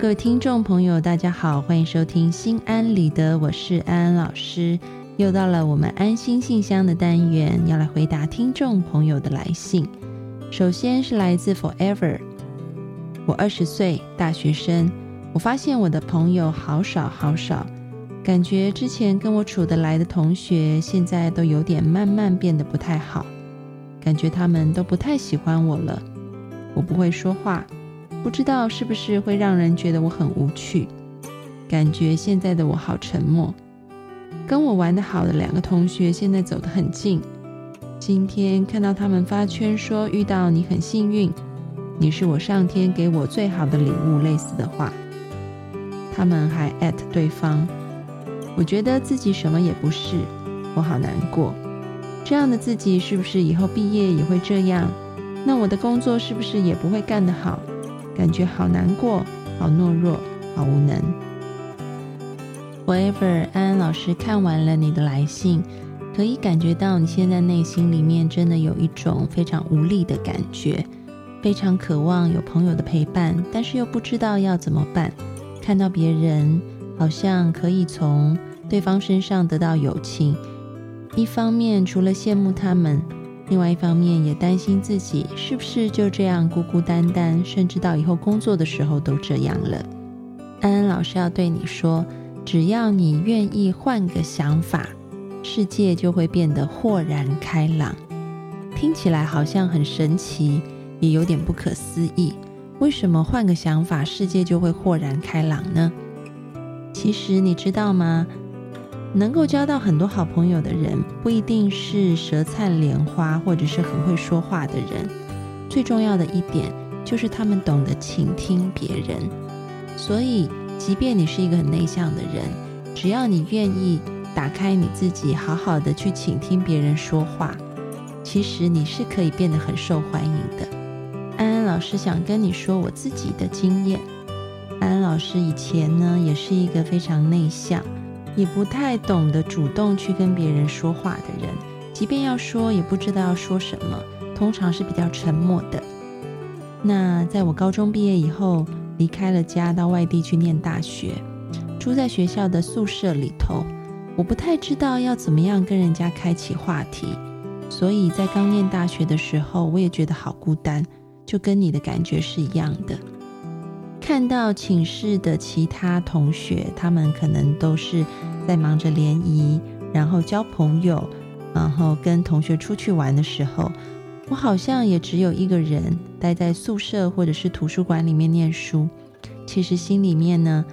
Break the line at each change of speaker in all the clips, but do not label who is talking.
各位听众朋友，大家好，欢迎收听心安理得，我是安安老师。又到了我们安心信箱的单元，要来回答听众朋友的来信。首先是来自 Forever，我二十岁，大学生。我发现我的朋友好少好少，感觉之前跟我处得来的同学，现在都有点慢慢变得不太好，感觉他们都不太喜欢我了。我不会说话。不知道是不是会让人觉得我很无趣？感觉现在的我好沉默。跟我玩得好的两个同学现在走得很近。今天看到他们发圈说遇到你很幸运，你是我上天给我最好的礼物，类似的话。他们还艾特对方。我觉得自己什么也不是，我好难过。这样的自己是不是以后毕业也会这样？那我的工作是不是也不会干得好？感觉好难过，好懦弱，好无能。Whatever，安安老师看完了你的来信，可以感觉到你现在内心里面真的有一种非常无力的感觉，非常渴望有朋友的陪伴，但是又不知道要怎么办。看到别人好像可以从对方身上得到友情，一方面除了羡慕他们。另外一方面，也担心自己是不是就这样孤孤单单，甚至到以后工作的时候都这样了。安安老师要对你说，只要你愿意换个想法，世界就会变得豁然开朗。听起来好像很神奇，也有点不可思议。为什么换个想法，世界就会豁然开朗呢？其实你知道吗？能够交到很多好朋友的人，不一定是舌灿莲花或者是很会说话的人。最重要的一点就是他们懂得倾听别人。所以，即便你是一个很内向的人，只要你愿意打开你自己，好好的去倾听别人说话，其实你是可以变得很受欢迎的。安安老师想跟你说我自己的经验。安安老师以前呢，也是一个非常内向。也不太懂得主动去跟别人说话的人，即便要说，也不知道要说什么，通常是比较沉默的。那在我高中毕业以后，离开了家，到外地去念大学，住在学校的宿舍里头，我不太知道要怎么样跟人家开启话题，所以在刚念大学的时候，我也觉得好孤单，就跟你的感觉是一样的。看到寝室的其他同学，他们可能都是在忙着联谊，然后交朋友，然后跟同学出去玩的时候，我好像也只有一个人待在宿舍或者是图书馆里面念书。其实心里面呢，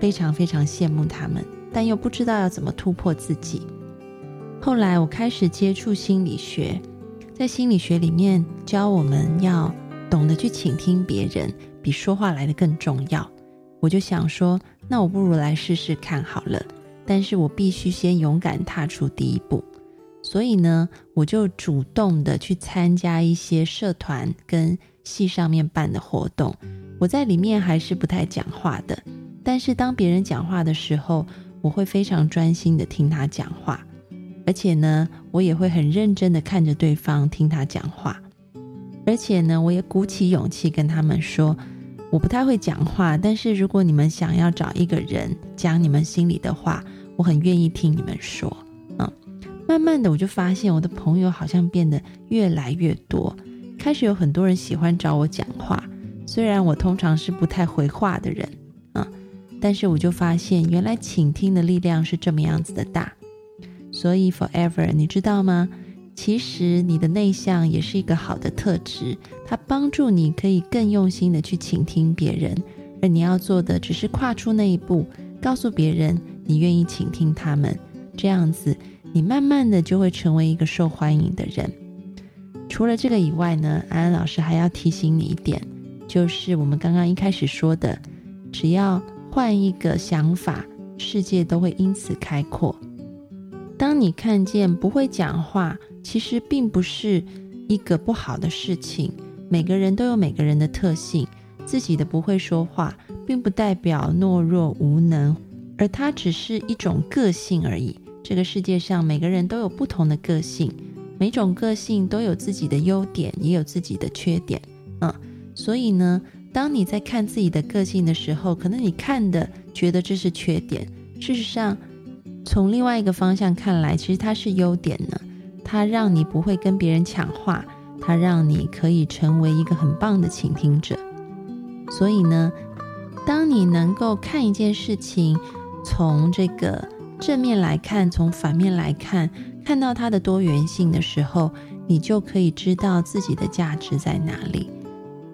非常非常羡慕他们，但又不知道要怎么突破自己。后来我开始接触心理学，在心理学里面教我们要懂得去倾听别人。比说话来的更重要，我就想说，那我不如来试试看好了。但是我必须先勇敢踏出第一步，所以呢，我就主动的去参加一些社团跟系上面办的活动。我在里面还是不太讲话的，但是当别人讲话的时候，我会非常专心的听他讲话，而且呢，我也会很认真的看着对方听他讲话，而且呢，我也鼓起勇气跟他们说。我不太会讲话，但是如果你们想要找一个人讲你们心里的话，我很愿意听你们说。嗯，慢慢的我就发现我的朋友好像变得越来越多，开始有很多人喜欢找我讲话。虽然我通常是不太回话的人，嗯，但是我就发现原来倾听的力量是这么样子的大。所以 forever，你知道吗？其实你的内向也是一个好的特质，它帮助你可以更用心的去倾听别人，而你要做的只是跨出那一步，告诉别人你愿意倾听他们，这样子你慢慢的就会成为一个受欢迎的人。除了这个以外呢，安安老师还要提醒你一点，就是我们刚刚一开始说的，只要换一个想法，世界都会因此开阔。当你看见不会讲话。其实并不是一个不好的事情。每个人都有每个人的特性，自己的不会说话，并不代表懦弱无能，而它只是一种个性而已。这个世界上每个人都有不同的个性，每种个性都有自己的优点，也有自己的缺点。嗯，所以呢，当你在看自己的个性的时候，可能你看的觉得这是缺点，事实上，从另外一个方向看来，其实它是优点呢。它让你不会跟别人抢话，它让你可以成为一个很棒的倾听者。所以呢，当你能够看一件事情，从这个正面来看，从反面来看，看到它的多元性的时候，你就可以知道自己的价值在哪里。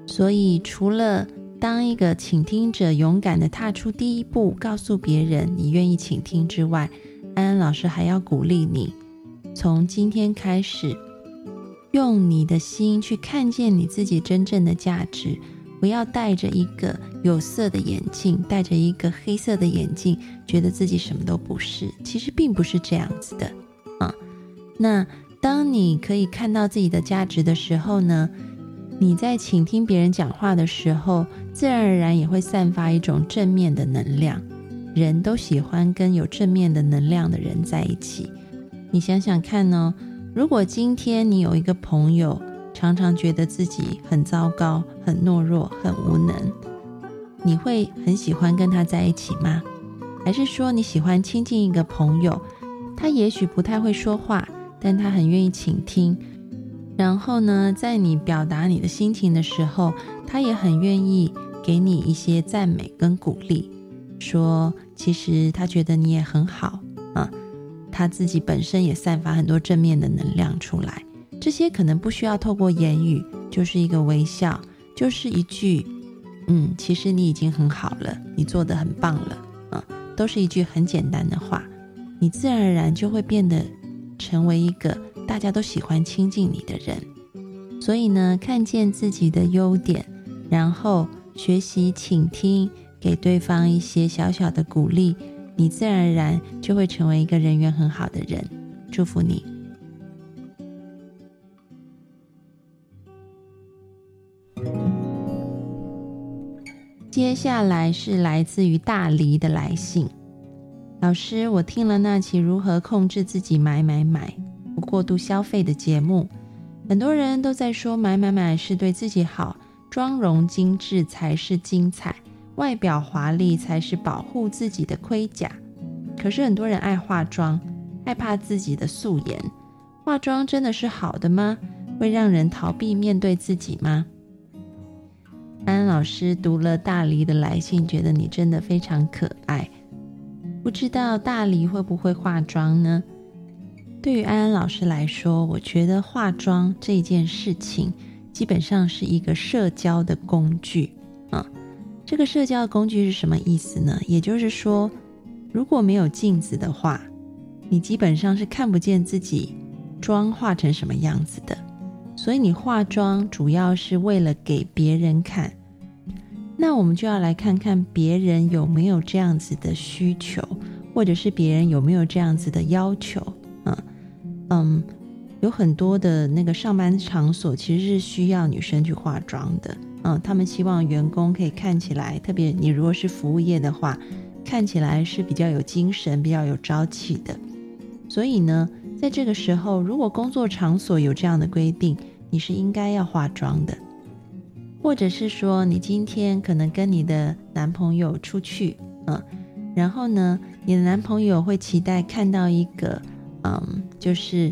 所以，除了当一个倾听者，勇敢的踏出第一步，告诉别人你愿意倾听之外，安安老师还要鼓励你。从今天开始，用你的心去看见你自己真正的价值，不要戴着一个有色的眼镜，戴着一个黑色的眼镜，觉得自己什么都不是。其实并不是这样子的啊。那当你可以看到自己的价值的时候呢，你在倾听别人讲话的时候，自然而然也会散发一种正面的能量。人都喜欢跟有正面的能量的人在一起。你想想看呢？如果今天你有一个朋友，常常觉得自己很糟糕、很懦弱、很无能，你会很喜欢跟他在一起吗？还是说你喜欢亲近一个朋友，他也许不太会说话，但他很愿意倾听，然后呢，在你表达你的心情的时候，他也很愿意给你一些赞美跟鼓励，说其实他觉得你也很好啊。他自己本身也散发很多正面的能量出来，这些可能不需要透过言语，就是一个微笑，就是一句“嗯，其实你已经很好了，你做的很棒了”，啊，都是一句很简单的话，你自然而然就会变得成为一个大家都喜欢亲近你的人。所以呢，看见自己的优点，然后学习倾听，给对方一些小小的鼓励。你自然而然就会成为一个人缘很好的人，祝福你。接下来是来自于大黎的来信，老师，我听了那期如何控制自己买买买不过度消费的节目，很多人都在说买买买是对自己好，妆容精致才是精彩。外表华丽才是保护自己的盔甲，可是很多人爱化妆，害怕自己的素颜。化妆真的是好的吗？会让人逃避面对自己吗？安安老师读了大黎的来信，觉得你真的非常可爱。不知道大黎会不会化妆呢？对于安安老师来说，我觉得化妆这件事情基本上是一个社交的工具。这个社交工具是什么意思呢？也就是说，如果没有镜子的话，你基本上是看不见自己妆化成什么样子的。所以你化妆主要是为了给别人看。那我们就要来看看别人有没有这样子的需求，或者是别人有没有这样子的要求。嗯嗯，有很多的那个上班场所其实是需要女生去化妆的。嗯，他们希望员工可以看起来，特别你如果是服务业的话，看起来是比较有精神、比较有朝气的。所以呢，在这个时候，如果工作场所有这样的规定，你是应该要化妆的，或者是说，你今天可能跟你的男朋友出去，嗯，然后呢，你的男朋友会期待看到一个，嗯，就是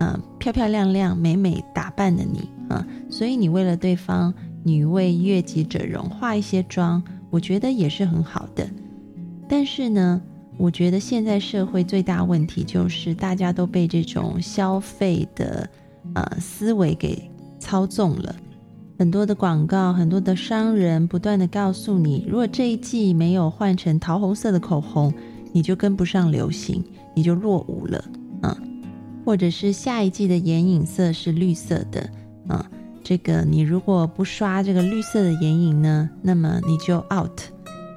嗯漂漂亮亮、美美打扮的你，啊，所以你为了对方。女为悦己者容，化一些妆，我觉得也是很好的。但是呢，我觉得现在社会最大问题就是大家都被这种消费的呃思维给操纵了。很多的广告，很多的商人不断的告诉你，如果这一季没有换成桃红色的口红，你就跟不上流行，你就落伍了。或者是下一季的眼影色是绿色的啊。这个你如果不刷这个绿色的眼影呢，那么你就 out，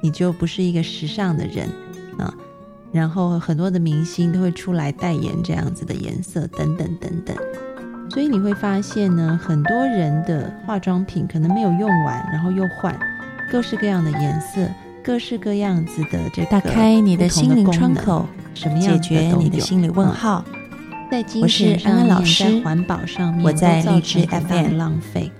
你就不是一个时尚的人啊。然后很多的明星都会出来代言这样子的颜色等等等等。所以你会发现呢，很多人的化妆品可能没有用完，然后又换各式各样的颜色，各式各样子的这个
打开你的心灵窗口，
什么样
解决你的心理问号。
我是安安老师，在环保上面，
我在荔枝
FM 浪费。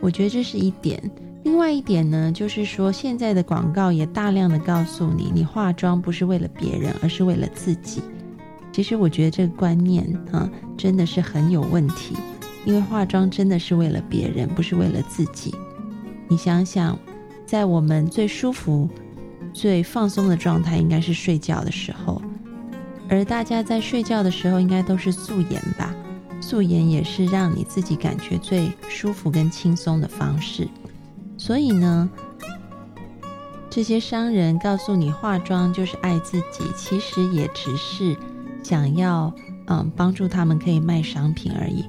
我觉得这是一点。另外一点呢，就是说现在的广告也大量的告诉你，你化妆不是为了别人，而是为了自己。其实我觉得这个观念啊，真的是很有问题。因为化妆真的是为了别人，不是为了自己。你想想，在我们最舒服、最放松的状态，应该是睡觉的时候。而大家在睡觉的时候，应该都是素颜吧？素颜也是让你自己感觉最舒服跟轻松的方式。所以呢，这些商人告诉你化妆就是爱自己，其实也只是想要嗯帮助他们可以卖商品而已。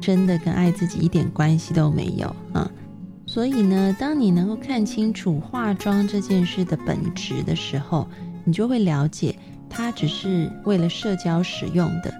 真的跟爱自己一点关系都没有啊！所以呢，当你能够看清楚化妆这件事的本质的时候，你就会了解它只是为了社交使用的。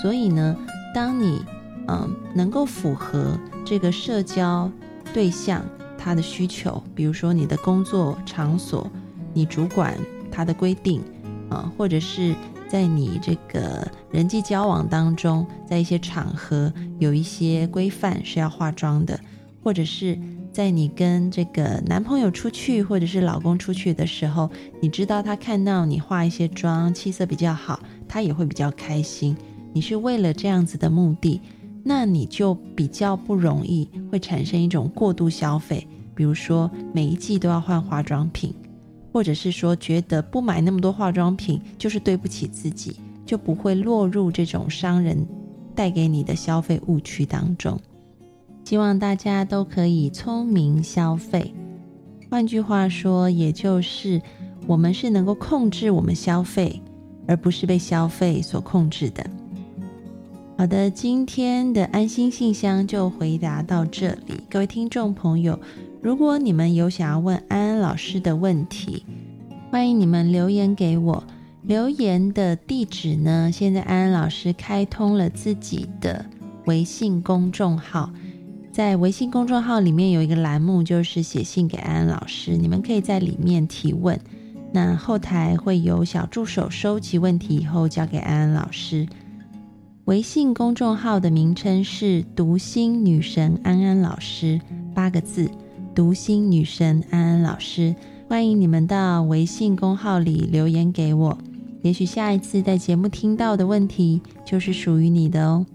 所以呢，当你嗯能够符合这个社交对象他的需求，比如说你的工作场所，你主管他的规定啊，或者是。在你这个人际交往当中，在一些场合有一些规范是要化妆的，或者是在你跟这个男朋友出去，或者是老公出去的时候，你知道他看到你化一些妆，气色比较好，他也会比较开心。你是为了这样子的目的，那你就比较不容易会产生一种过度消费，比如说每一季都要换化妆品。或者是说，觉得不买那么多化妆品就是对不起自己，就不会落入这种商人带给你的消费误区当中。希望大家都可以聪明消费。换句话说，也就是我们是能够控制我们消费，而不是被消费所控制的。好的，今天的安心信箱就回答到这里，各位听众朋友。如果你们有想要问安安老师的问题，欢迎你们留言给我。留言的地址呢？现在安安老师开通了自己的微信公众号，在微信公众号里面有一个栏目，就是写信给安安老师，你们可以在里面提问。那后台会有小助手收集问题以后交给安安老师。微信公众号的名称是“读心女神安安老师”，八个字。读心女神安安老师，欢迎你们到微信公号里留言给我，也许下一次在节目听到的问题就是属于你的哦。